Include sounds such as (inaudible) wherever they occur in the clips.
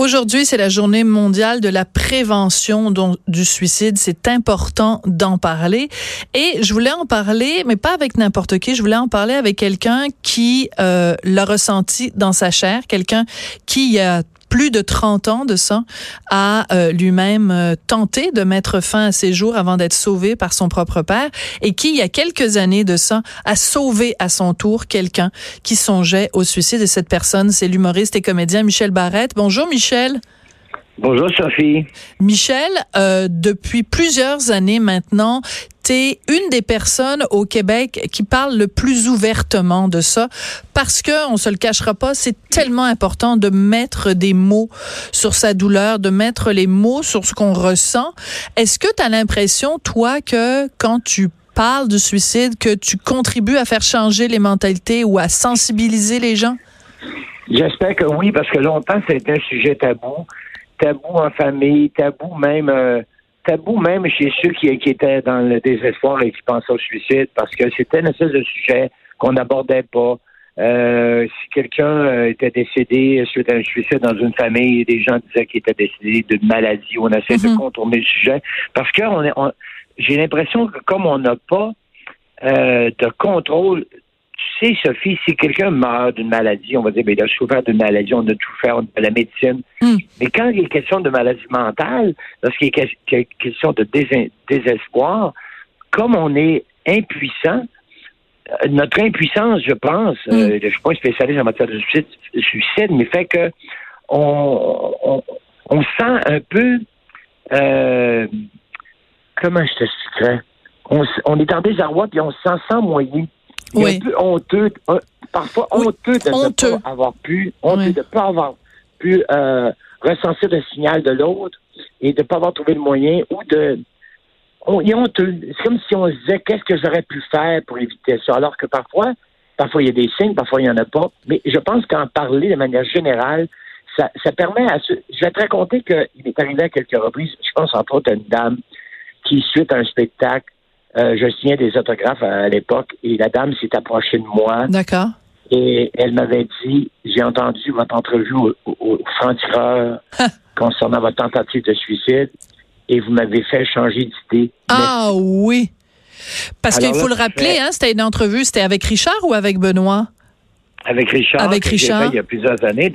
Aujourd'hui, c'est la journée mondiale de la prévention du suicide. C'est important d'en parler. Et je voulais en parler, mais pas avec n'importe qui. Je voulais en parler avec quelqu'un qui euh, l'a ressenti dans sa chair, quelqu'un qui a plus de 30 ans de ça, a euh, lui-même euh, tenté de mettre fin à ses jours avant d'être sauvé par son propre père et qui, il y a quelques années de ça, a sauvé à son tour quelqu'un qui songeait au suicide. de cette personne, c'est l'humoriste et comédien Michel Barrette. Bonjour Michel. Bonjour Sophie. Michel, euh, depuis plusieurs années maintenant, c'est une des personnes au Québec qui parle le plus ouvertement de ça parce que on se le cachera pas, c'est tellement important de mettre des mots sur sa douleur, de mettre les mots sur ce qu'on ressent. Est-ce que tu as l'impression toi que quand tu parles du suicide que tu contribues à faire changer les mentalités ou à sensibiliser les gens? J'espère que oui parce que longtemps c'était un sujet tabou, tabou en famille, tabou même euh, tabou même chez ceux qui, étaient dans le désespoir et qui pensaient au suicide parce que c'était une espèce de sujet qu'on n'abordait pas. Euh, si quelqu'un euh, était décédé suite à un suicide dans une famille, des gens disaient qu'il était décédé d'une maladie. On essaie de mhm. contourner le sujet parce que on, j'ai l'impression que comme on n'a pas euh, de contrôle tu sais, Sophie, si quelqu'un meurt d'une maladie, on va dire, ben, il a souffert d'une maladie, on a tout fait, on a la médecine. Hmm. Mais quand il est question de maladie mentale, lorsqu'il est question de désespoir, comme on est impuissant, euh, notre impuissance, je pense, euh, hmm. je ne suis pas un spécialiste en matière de suicide, mais fait que on, on, sent un peu, euh, comment je t'expliquerais, on, on est en désarroi puis on se sent sans moyen oui. un peu honteux, parfois honteux de ne pas avoir pu, honteux de ne pas avoir pu euh, recenser le signal de l'autre et de ne pas avoir trouvé le moyen ou de on, il est honteux. C'est comme si on se disait qu'est-ce que j'aurais pu faire pour éviter ça? Alors que parfois, parfois il y a des signes, parfois il n'y en a pas. Mais je pense qu'en parler de manière générale, ça, ça permet à ce. Je vais te raconter qu'il est arrivé à quelques reprises, je pense entre autres à une dame qui, suite à un spectacle, euh, je signais des autographes à, l'époque et la dame s'est approchée de moi. D'accord. Et elle m'avait dit, j'ai entendu votre entrevue au, au, franc-tireur concernant votre tentative de suicide et vous m'avez fait changer d'idée. Ah oui. Parce qu'il faut le rappeler, hein, c'était une entrevue, c'était avec Richard ou avec Benoît? Avec Richard. Avec Richard. il y a plusieurs années.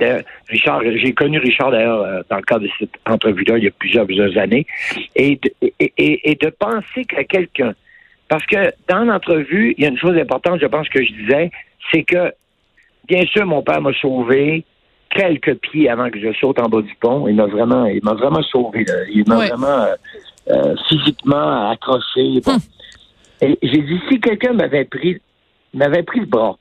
Richard, j'ai connu Richard d'ailleurs euh, dans le cadre de cette entrevue-là il y a plusieurs, plusieurs années. Et, et, et, et de penser que quelqu'un parce que dans l'entrevue, il y a une chose importante, je pense que je disais, c'est que, bien sûr, mon père m'a sauvé quelques pieds avant que je saute en bas du pont. Il m'a vraiment, il m'a vraiment sauvé. Il m'a vraiment euh, euh, physiquement accroché. Bon. Hum. Et j'ai dit, si quelqu'un m'avait pris, m'avait pris le bras,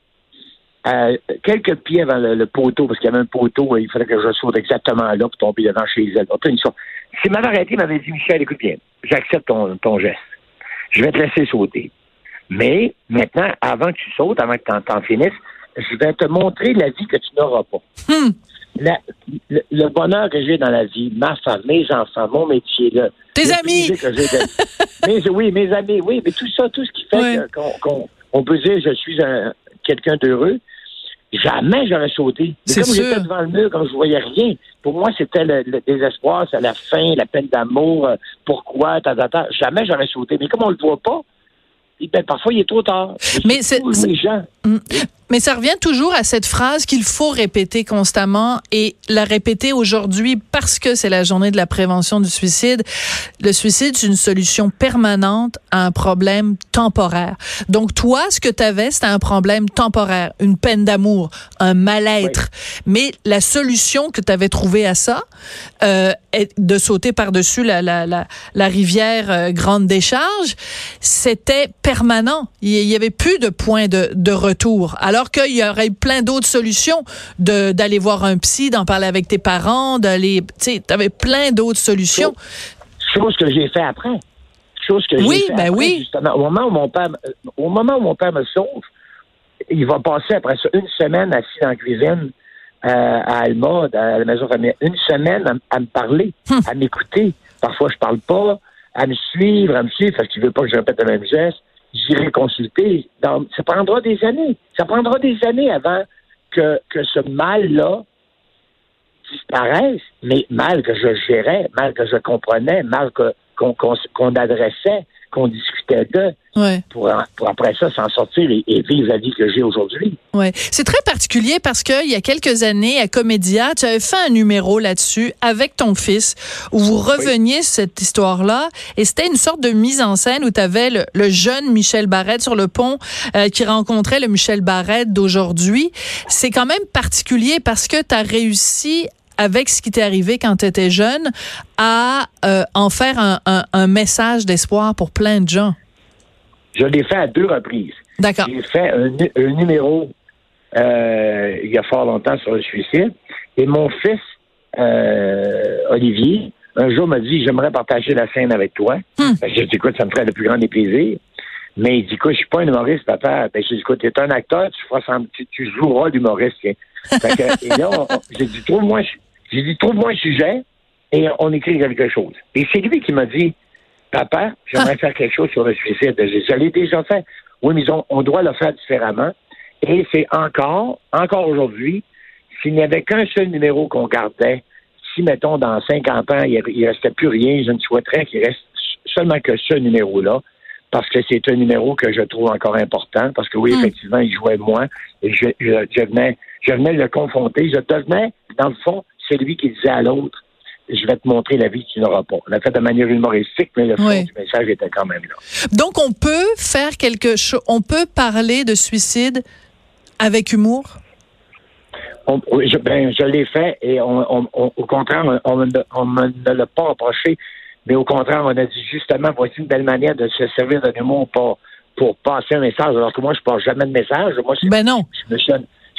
euh, quelques pieds avant le, poteau, parce qu'il y avait un poteau, il fallait que je saute exactement là pour tomber devant chez elle. S'il m'avait arrêté, il m'avait dit, Michel, écoute bien, j'accepte ton, ton geste je vais te laisser sauter. Mais maintenant, avant que tu sautes, avant que tu en, finisses, je vais te montrer la vie que tu n'auras pas. Hmm. le, bonheur que j'ai dans la vie, ma femme, mes enfants, mon métier, là, tes amis. (laughs) oui, mes amis, oui, mais tout ça, tout ce qui fait qu'on peut dire je suis quelqu'un d'heureux, jamais j'aurais sauté. Mais comme j'étais devant le mur, comme je voyais rien, pour moi, c'était le, désespoir, c'est la fin, la peine d'amour, euh, pourquoi, ta, jamais j'aurais sauté. Mais comme on le voit pas, ben, parfois, il est trop tard. Mais c'est. Mm. Mais ça revient toujours à cette phrase qu'il faut répéter constamment et la répéter aujourd'hui parce que c'est la journée de la prévention du suicide. Le suicide, c'est une solution permanente à un problème temporaire. Donc toi, ce que tu avais, c'était un problème temporaire, une peine d'amour, un mal-être. Mais la solution que tu avais trouvée à ça, euh, est de sauter par-dessus la, la, la, la, rivière euh, Grande Décharge, c'était permanent. Il y avait plus de point de, de retour. Alors qu'il y aurait plein d'autres solutions d'aller voir un psy, d'en parler avec tes parents, d'aller, tu sais, avais plein d'autres solutions. Chose que j'ai fait après. Chose que oui, fait ben oui. Justement, au moment où mon père, au moment où mon père me sauve, il va passer après ça une semaine assis dans la cuisine euh, à Alma, à la maison familiale, une semaine à, me parler, hum. à m'écouter. Parfois, je parle pas, à me suivre, à me suivre parce qu'il veut pas que je répète le même geste j'irai consulter. ça prendra des années. Ça prendra des années avant que, que ce mal-là disparaissent, mais mal que je gérais, mal que je comprenais, mal qu'on adressait, qu'on discutait d'eux. Pour, après ça s'en sortir et, vivre la vie que j'ai aujourd'hui. Ouais, c'est très particulier parce que il y a quelques années à Comédia, tu avais fait un numéro là-dessus avec ton fils où vous reveniez sur cette histoire-là et c'était une sorte de mise en scène où tu avais le, jeune Michel Barrette sur le pont euh, qui rencontrait le Michel Barrette d'aujourd'hui. C'est quand même particulier parce que tu as réussi avec ce qui t'est arrivé quand tu étais jeune, à euh, en faire un, un, message d'espoir pour plein de gens? Je l'ai fait à deux reprises. D'accord. J'ai fait un, numéro euh, il y a fort longtemps sur le suicide. Et mon fils, euh, Olivier, un jour m'a dit J'aimerais partager la scène avec toi. Hmm. Ben, j'ai dit Écoute, ça me ferait le plus grand des plaisirs. Mais il dit Écoute, je suis pas un humoriste, papa. Ben, j'ai dit Écoute, tu es un acteur, tu, feras, tu, tu joueras l'humoriste. (laughs) et là, j'ai dit Trouve-moi j'ai dit, trouve-moi un sujet et on écrit quelque chose. Et c'est lui qui m'a dit, papa, j'aimerais ah. faire quelque chose sur le suicide. Je l'ai déjà fait. Oui, mais on, doit le faire différemment. Et c'est encore, encore aujourd'hui, s'il n'y avait qu'un seul numéro qu'on gardait, si, mettons, dans 50 ans, il ne restait plus rien, je ne souhaiterais qu'il reste seulement que ce numéro-là, parce que c'est un numéro que je trouve encore important, parce que oui, hmm. effectivement, il jouait moins, et je, je, venais, je venais le confronter, je devenais, dans le fond, c'est lui qui disait à l'autre je vais te montrer la vie que tu n'auras pas. On l'a fait de manière humoristique, mais le fond du message était quand même là. Donc, on peut faire quelque chose, on peut parler de suicide avec humour? je, ben, je l'ai fait et au contraire, on, ne l'a pas approché, mais au contraire, on a dit justement, voici une belle manière de se servir de humour pour, pour passer un message, alors que moi, je ne passe jamais de message. Moi, ben non. Je me suis,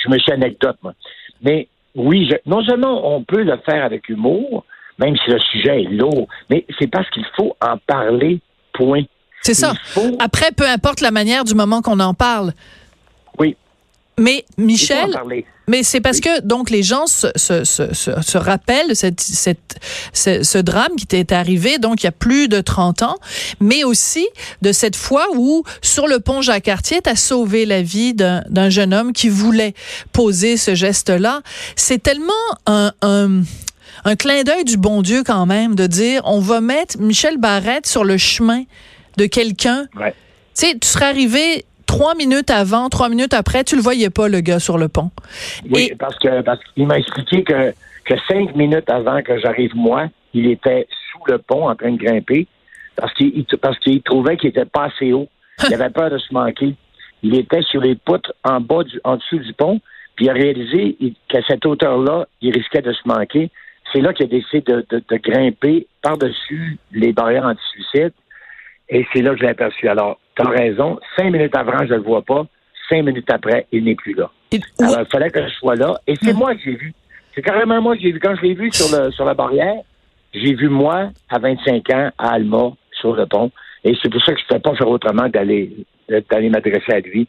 je me suis anecdote, moi. Mais oui, non seulement on peut le faire avec humour, même si le sujet est lourd, mais c'est parce qu'il faut en parler, point. C'est ça. Après, peu importe la manière du moment qu'on en parle. Oui. Mais Michel, mais c'est parce que donc les gens se, se, se, se rappellent cette, cette, ce, drame qui t'est arrivé donc il y a plus de 30 ans, mais aussi de cette fois où sur le pont Jacques-Cartier, tu as sauvé la vie d'un jeune homme qui voulait poser ce geste-là. C'est tellement un, un un clin d'œil du bon Dieu quand même de dire on va mettre Michel Barrette sur le chemin de quelqu'un. Ouais. Tu sais, tu serais arrivé trois minutes avant, trois minutes après, tu le voyais pas, le gars sur le pont. Oui, parce que parce qu'il m'a expliqué que, que cinq minutes avant que j'arrive moi, il était sous le pont en train de grimper parce qu'il parce qu'il trouvait qu'il était pas assez haut. Il avait peur de se manquer. Il était sur les poutres en bas du, en dessous du pont, puis il a réalisé qu'à cette hauteur-là, il risquait de se manquer. C'est là qu'il a décidé de, de, de grimper par-dessus les barrières anti-suicide. Et c'est là que je l'ai aperçu. Alors, tu as raison. Cinq minutes avant, je ne le vois pas. Cinq minutes après, il n'est plus là. Alors, il fallait que je sois là. Et c'est moi que j'ai vu. C'est carrément moi que j'ai vu. Quand je l'ai vu sur, le, sur la barrière, j'ai vu moi, à 25 ans, à Alma, sur le pont. Et c'est pour ça que je ne pouvais pas faire autrement d'aller d'aller m'adresser à lui.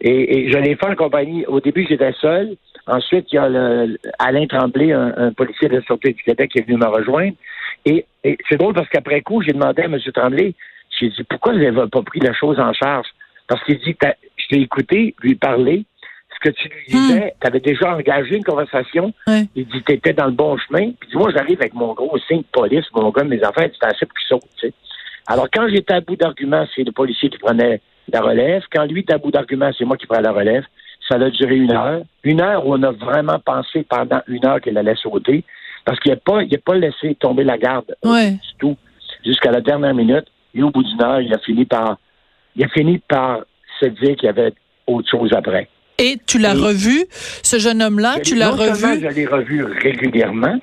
Et, je l'ai fait en compagnie. Au début, j'étais seul. Ensuite, il y a le, Alain Tremblay, un, policier de la Sûreté du Québec, qui est venu me rejoindre. Et, et c'est drôle parce qu'après coup, j'ai demandé à M. Tremblay, j'ai dit, pourquoi vous n'avez pas pris la chose en charge? Parce qu'il dit, je t'ai écouté lui parler. Ce que tu lui disais, hmm. tu avais déjà engagé une conversation. Il dit, tu étais dans le bon chemin. Puis moi, j'arrive avec mon gros signe de police, mon gars, mes affaires, c'était assez plus saut, tu sais. Alors, quand j'étais à bout d'arguments, c'est le policier qui prenait la relève. Quand lui était à bout d'arguments, c'est moi qui prenais la relève. Ça a duré une heure. Une heure où on a vraiment pensé pendant une heure qu'elle allait sauter. Parce qu'il n'a pas, pas laissé tomber la garde du tout jusqu'à la dernière minute. Et au bout d'une heure, il a fini par, il a fini par se dire qu'il y avait autre chose après. Et tu l'as revu, ce jeune homme-là, tu l'as revu? Je l'ai revu régulièrement,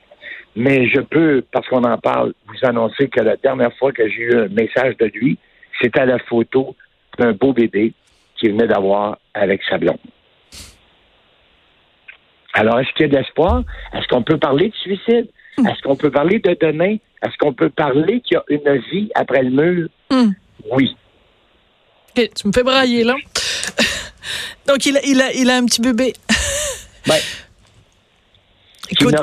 mais je peux, parce qu'on en parle, vous annoncer que la dernière fois que j'ai eu un message de lui, c'était la photo d'un beau bébé qu'il venait d'avoir avec sa blonde. Alors, est-ce qu'il y a de l'espoir? Est-ce qu'on peut parler de suicide? (laughs) Est-ce qu'on peut parler de demain? Est-ce qu'on peut parler qu'il y a une vie après le mur? Hmm. Oui. tu me fais brailler, là. (laughs) Donc, il a, il, a, il a un petit bébé. (laughs) ben, Écoute,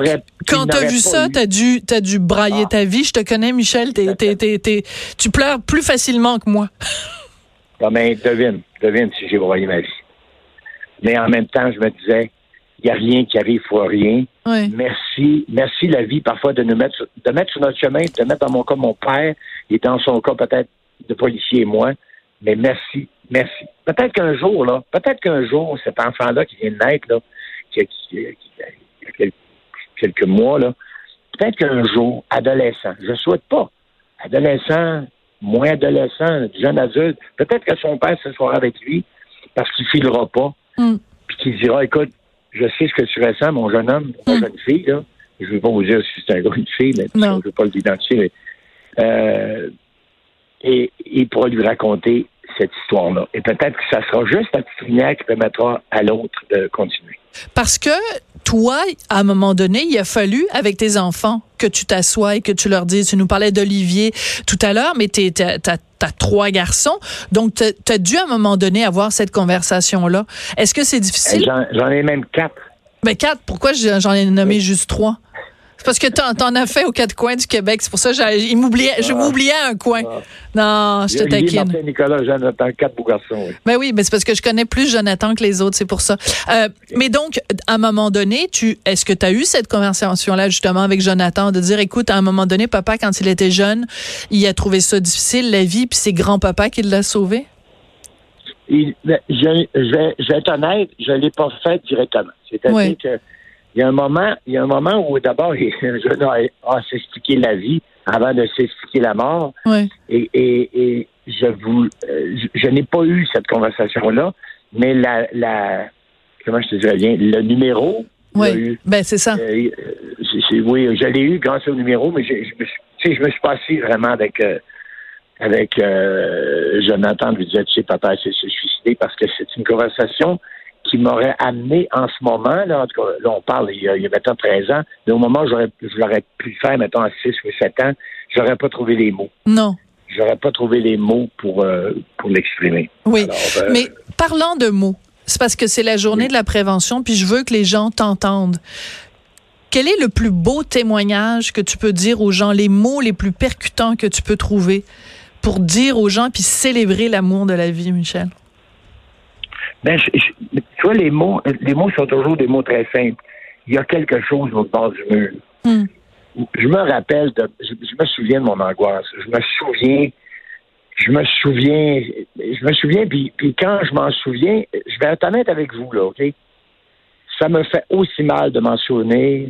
quand tu as vu ça, tu as dû, as dû brailler ah. ta vie. Je te connais, Michel. tu pleures plus facilement que moi. Ah, ben, devine, devine si j'ai broyé ma vie. Mais en même temps, je me disais, il n'y a rien qui arrive pour rien. Merci, merci la vie parfois de nous mettre, de mettre sur notre chemin, de mettre dans mon cas mon père, et dans son cas peut-être de policier et moi. Mais merci, merci. Peut-être qu'un jour, là, peut-être qu'un jour, cet enfant-là qui vient de naître, là, qui, a quelques mois, là, peut-être qu'un jour, adolescent, je ne souhaite pas, adolescent, moins adolescent, jeune adulte, peut-être que son père se sera avec lui parce qu'il filera pas, mm. puis qu'il dira, écoute, je sais ce que tu ressens, mon jeune homme, mon mm. jeune fille, là. Je ne vais pas vous dire si c'est un gars ou une fille, mais je ne veux pas l'identifier. Euh, et il pourra lui raconter cette histoire-là. Et peut-être que ça sera juste la petite lumière qui permettra à l'autre de continuer. Parce que toi, à un moment donné, il a fallu, avec tes enfants, que tu t'assoies et que tu leur dises, tu nous parlais d'Olivier tout à l'heure, mais tu as, trois garçons, donc tu as dû à un moment donné avoir cette conversation-là. Est-ce que c'est difficile? J'en ai même quatre. Mais ben, quatre, pourquoi j'en ai nommé juste trois? Parce que t'en, en as fait aux quatre coins du Québec. C'est pour ça que je m'oubliais un coin. Ah. Non, je te taquine. Nicolas, Jonathan, quatre beaux garçons. Oui. Ben oui, mais c'est parce que je connais plus Jonathan que les autres, c'est pour ça. Euh, mais donc, à un moment donné, tu, est-ce que tu as eu cette conversation-là justement avec Jonathan de dire, écoute, à un moment donné, papa, quand il était jeune, il a trouvé ça difficile, la vie, puis c'est grand-papa qui l'a sauvé? Ben, je, je, vais être honnête, je ne l'ai pas fait directement. C'est-à-dire que il y a un moment, il y a un moment où d'abord (laughs) un jeune a, s'expliquer la vie avant de s'expliquer la mort. Et, et, je vous, euh, je, n'ai pas eu cette conversation-là, mais la, la, comment je te dirais bien, le numéro. Oui, ben c'est ça. Euh, oui, je l'ai eu grâce au numéro, mais je, je, me, suis, je me suis passé vraiment avec. Euh, avec Jonathan lui disait, tu sais, papa s'est suicidé parce que c'est une conversation qui m'aurait amené en ce moment, là, en tout cas, là, on parle il y a, il y a maintenant 13 ans, mais au moment où j'aurais, je l'aurais pu faire, mettons, à 6 ou 7 ans, j'aurais pas trouvé les mots. Non. J'aurais pas trouvé les mots pour, euh, pour l'exprimer. Oui. Euh, mais parlant de mots, c'est parce que c'est la journée de la prévention, puis je veux que les gens t'entendent. Quel est le plus beau témoignage que tu peux dire aux gens, les mots les plus percutants que tu peux trouver pour dire aux gens puis célébrer l'amour de la vie, Michel? Ben, tu vois, les mots, les mots sont toujours des mots très simples. Il y a quelque chose au bord du mur. Hmm. Je me rappelle, de, je, me souviens de mon angoisse. Je me souviens, je me souviens, je me souviens, puis, puis quand je m'en souviens, je vais être honnête avec vous, là, OK? Ça me fait aussi mal de m'en souvenir.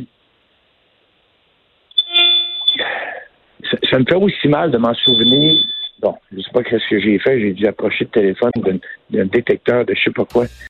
Ça, ça me fait aussi mal de m'en souvenir Bon, je sais pas ce que j'ai fait. J'ai dû approcher le téléphone d'un détecteur de je sais pas quoi.